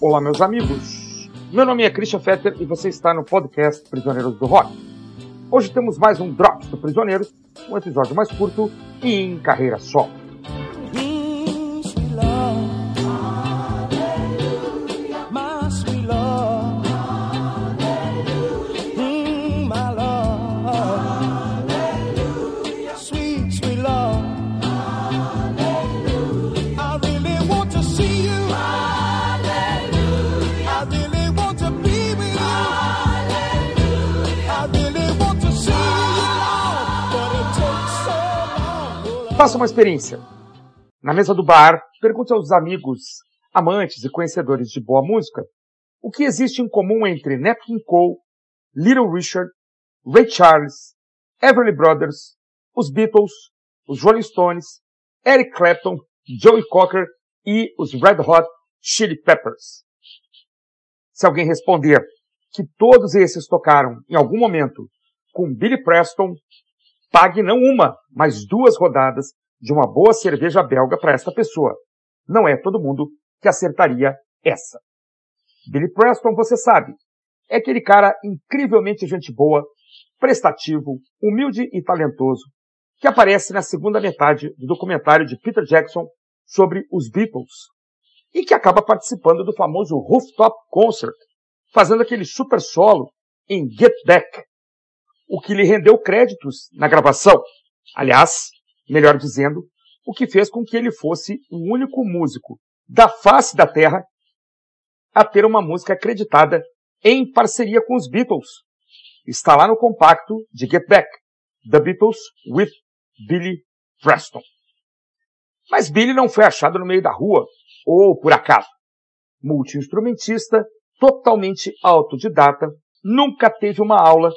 Olá, meus amigos. Meu nome é Christian Fetter e você está no podcast Prisioneiros do Rock. Hoje temos mais um Drops do Prisioneiros, um episódio mais curto e em carreira solo. Faça uma experiência. Na mesa do bar, pergunte aos amigos, amantes e conhecedores de boa música o que existe em comum entre Nat King Cole, Little Richard, Ray Charles, Everly Brothers, os Beatles, os Rolling Stones, Eric Clapton, Joey Cocker e os Red Hot Chili Peppers. Se alguém responder que todos esses tocaram em algum momento com Billy Preston, pague não uma, mas duas rodadas de uma boa cerveja belga para esta pessoa. Não é todo mundo que acertaria essa. Billy Preston, você sabe, é aquele cara incrivelmente gente boa, prestativo, humilde e talentoso, que aparece na segunda metade do documentário de Peter Jackson sobre os Beatles e que acaba participando do famoso Rooftop Concert, fazendo aquele super solo em Get Back, o que lhe rendeu créditos na gravação. Aliás, melhor dizendo, o que fez com que ele fosse o único músico da face da Terra a ter uma música acreditada em parceria com os Beatles. Está lá no compacto de Get Back, The Beatles with Billy Preston. Mas Billy não foi achado no meio da rua, ou por acaso. Multi-instrumentista, totalmente autodidata, nunca teve uma aula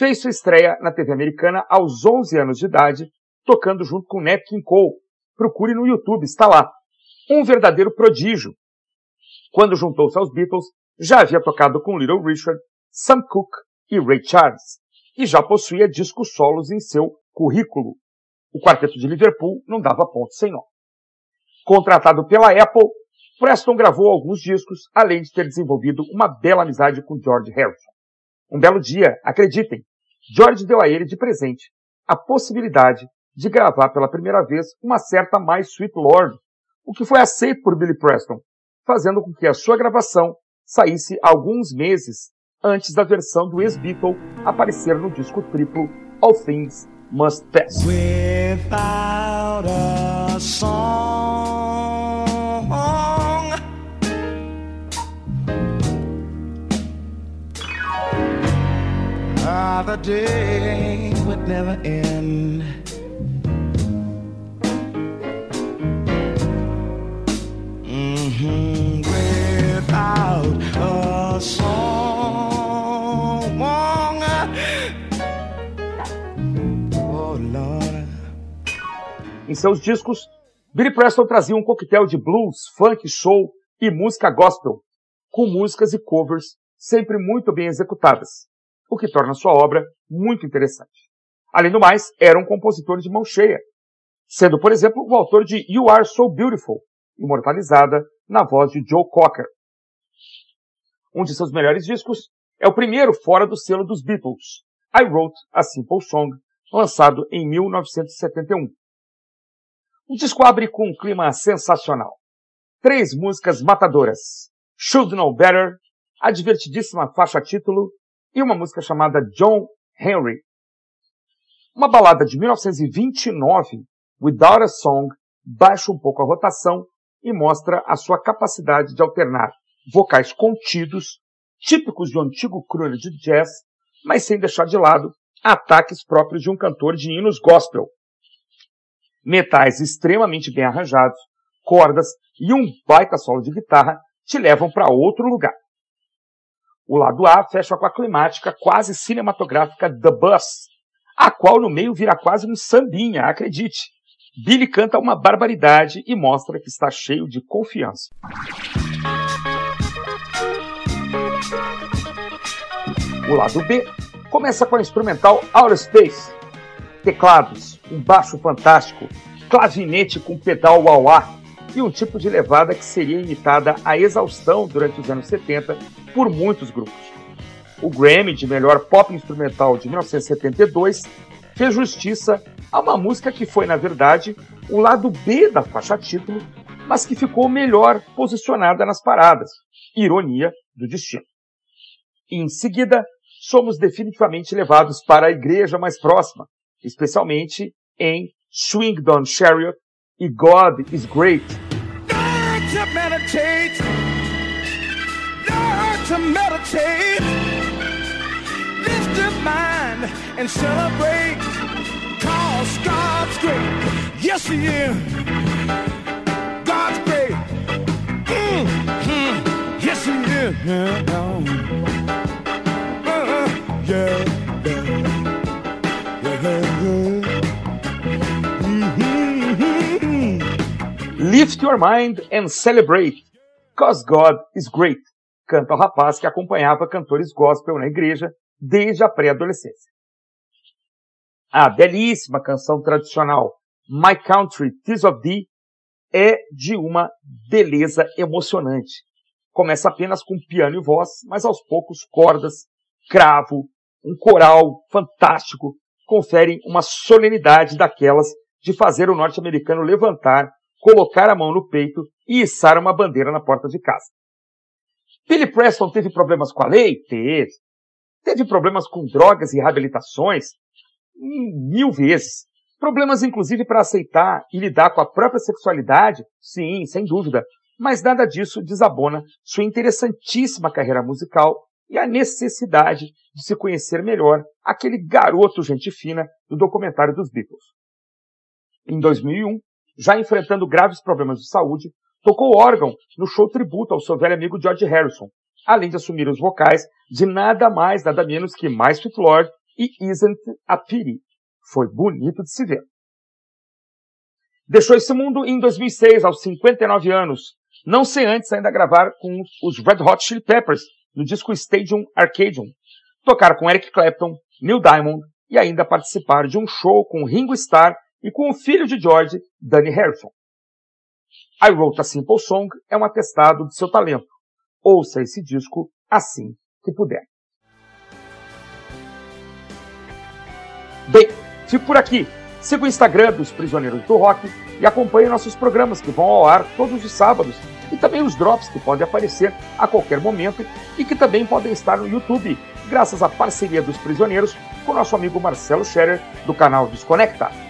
fez sua estreia na TV americana aos 11 anos de idade, tocando junto com Nat King Cole. Procure no YouTube, está lá. Um verdadeiro prodígio. Quando juntou-se aos Beatles, já havia tocado com Little Richard, Sam Cooke e Ray Charles, e já possuía discos solos em seu currículo. O quarteto de Liverpool não dava ponto sem nó. Contratado pela Apple, Preston gravou alguns discos, além de ter desenvolvido uma bela amizade com George Harrison. Um belo dia, acreditem, George deu a ele de presente a possibilidade de gravar pela primeira vez uma certa My Sweet Lord, o que foi aceito por Billy Preston, fazendo com que a sua gravação saísse alguns meses antes da versão do ex-Beatle aparecer no disco triplo All Things Must Pass. Day would never end. Mm-hmm. Without a song. Oh, Lord. Em seus discos, Billy Preston trazia um coquetel de blues, funk, soul e música gospel, com músicas e covers sempre muito bem executadas o que torna sua obra muito interessante. Além do mais, era um compositor de mão cheia, sendo, por exemplo, o autor de You Are So Beautiful, imortalizada na voz de Joe Cocker. Um de seus melhores discos é o primeiro fora do selo dos Beatles, I Wrote a Simple Song, lançado em 1971. O disco abre com um clima sensacional. Três músicas matadoras. Should Know Better, a divertidíssima faixa título e uma música chamada John Henry. Uma balada de 1929, Without a Song, baixa um pouco a rotação e mostra a sua capacidade de alternar vocais contidos, típicos de um antigo crooner de jazz, mas sem deixar de lado ataques próprios de um cantor de hinos gospel. Metais extremamente bem arranjados, cordas e um baita solo de guitarra te levam para outro lugar. O lado A fecha com a climática quase cinematográfica The Bus, a qual no meio vira quase um sambinha, acredite. Billy canta uma barbaridade e mostra que está cheio de confiança. O lado B começa com a instrumental Outer Space. Teclados, um baixo fantástico, clavinete com pedal wah-wah, e um tipo de levada que seria imitada à exaustão durante os anos 70 por muitos grupos. O Grammy de melhor pop instrumental de 1972 fez justiça a uma música que foi, na verdade, o lado B da faixa título, mas que ficou melhor posicionada nas paradas. Ironia do destino. Em seguida, somos definitivamente levados para a igreja mais próxima, especialmente em Swing Down Chariot God is Great. to meditate, to meditate, lift your mind and celebrate, cause God's great. Yes, He is. God's great. Mm-hmm. Yes, He is. Uh, yeah. Lift your mind and celebrate, cause God is great. Canta o rapaz que acompanhava cantores gospel na igreja desde a pré-adolescência. A belíssima canção tradicional My Country, Tis of Thee é de uma beleza emocionante. Começa apenas com piano e voz, mas aos poucos cordas, cravo, um coral fantástico conferem uma solenidade daquelas de fazer o norte-americano levantar colocar a mão no peito e içar uma bandeira na porta de casa. Billy Preston teve problemas com a lei? Teve. Teve problemas com drogas e reabilitações? Mil vezes. Problemas, inclusive, para aceitar e lidar com a própria sexualidade? Sim, sem dúvida. Mas nada disso desabona sua interessantíssima carreira musical e a necessidade de se conhecer melhor aquele garoto gente fina do documentário dos Beatles. Em 2001, já enfrentando graves problemas de saúde, tocou órgão no show tributo ao seu velho amigo George Harrison, além de assumir os vocais de nada mais, nada menos que My Sweet Lord e Isn't a Pity. Foi bonito de se ver. Deixou esse mundo em 2006, aos 59 anos, não sem antes ainda gravar com os Red Hot Chili Peppers no disco Stadium Arcadium, tocar com Eric Clapton, Neil Diamond e ainda participar de um show com Ringo Starr e com o filho de George, Danny Harrison. I Wrote a Simple Song é um atestado de seu talento. Ouça esse disco assim que puder. Bem, fico por aqui. Siga o Instagram dos Prisioneiros do Rock e acompanhe nossos programas que vão ao ar todos os sábados e também os drops que podem aparecer a qualquer momento e que também podem estar no YouTube, graças à parceria dos Prisioneiros com nosso amigo Marcelo Scherer do canal Desconecta.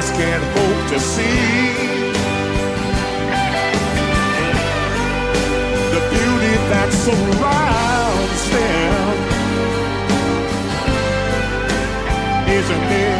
eyes can't hope to see the beauty that surrounds them isn't it?